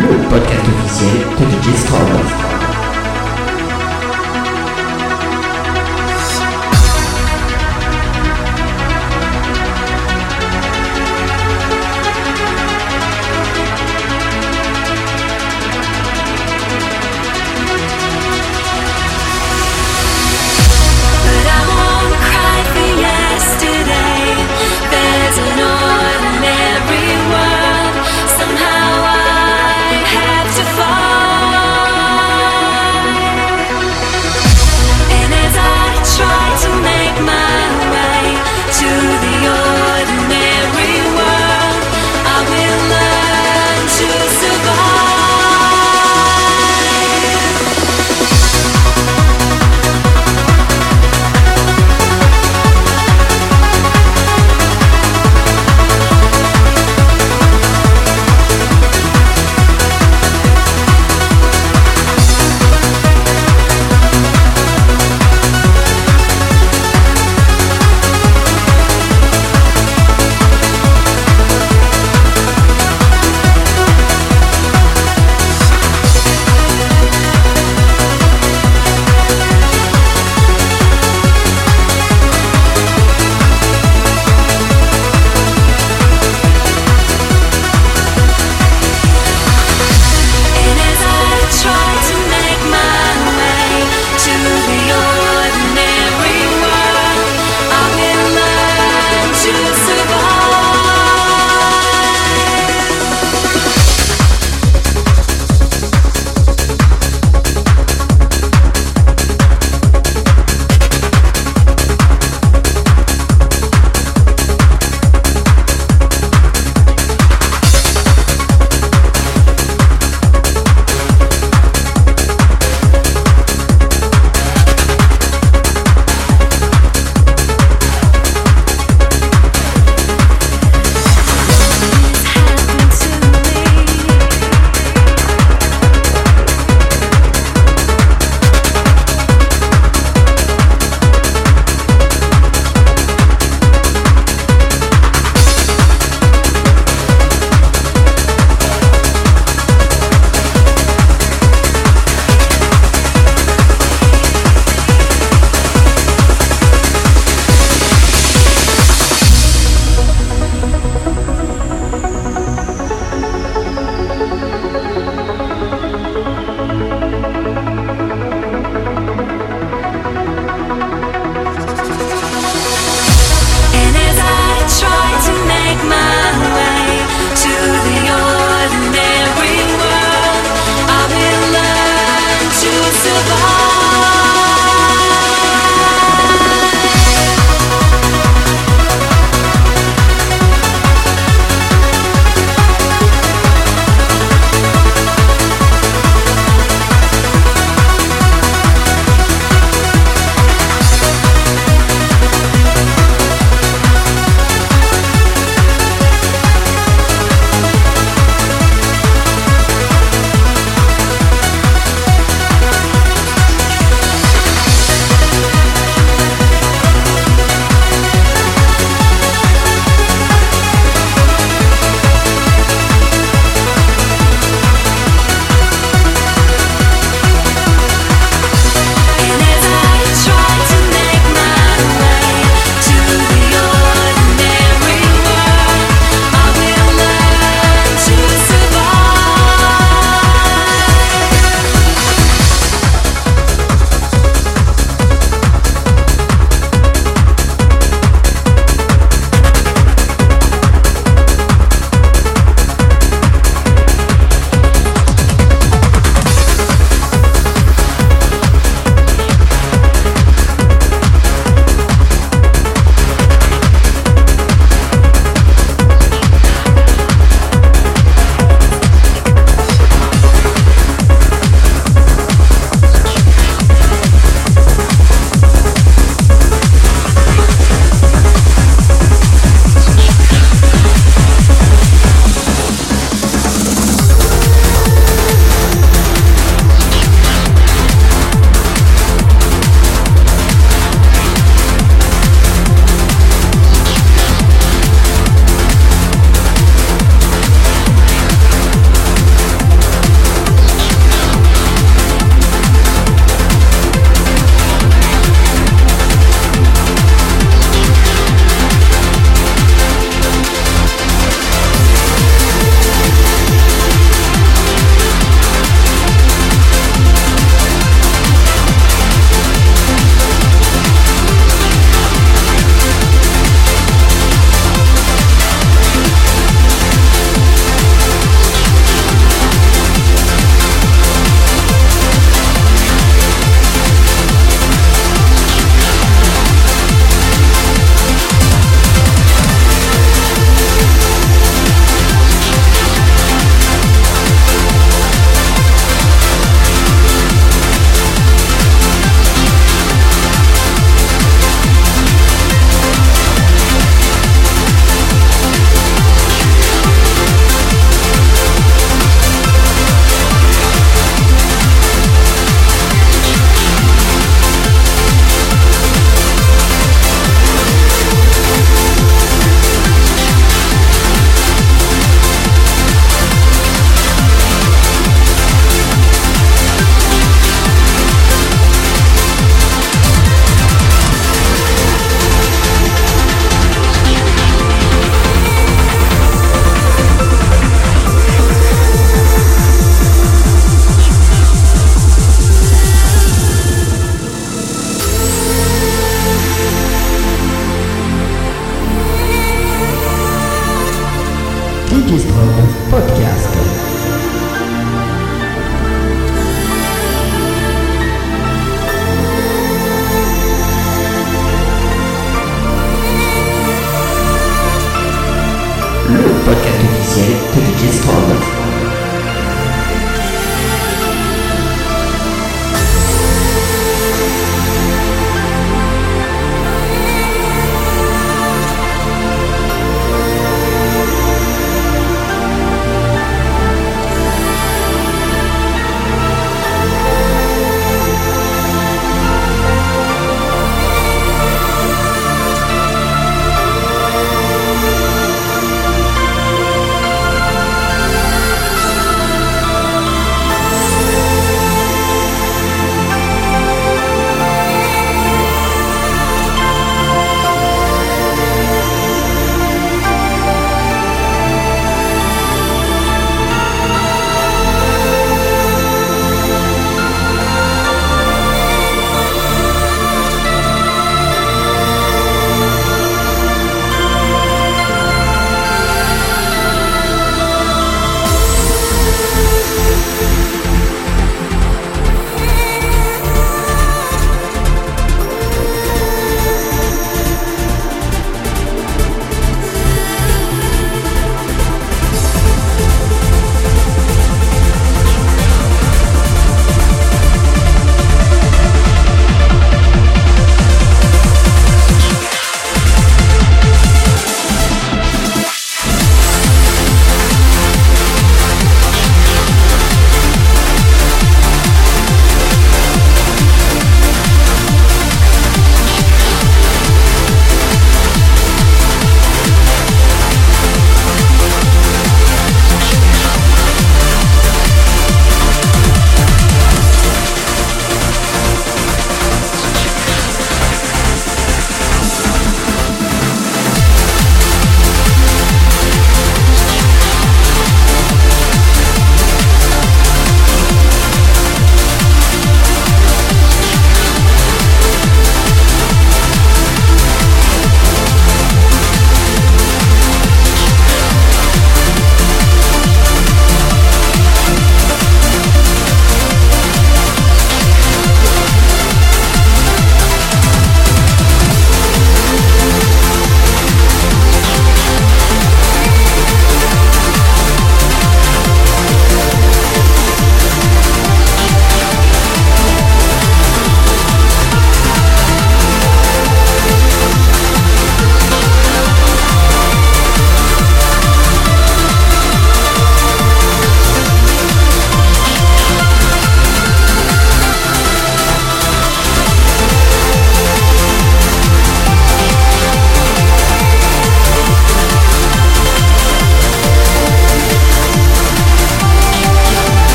le podcast officiel de DJ Storm.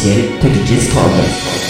Officiel de DJ Strobe.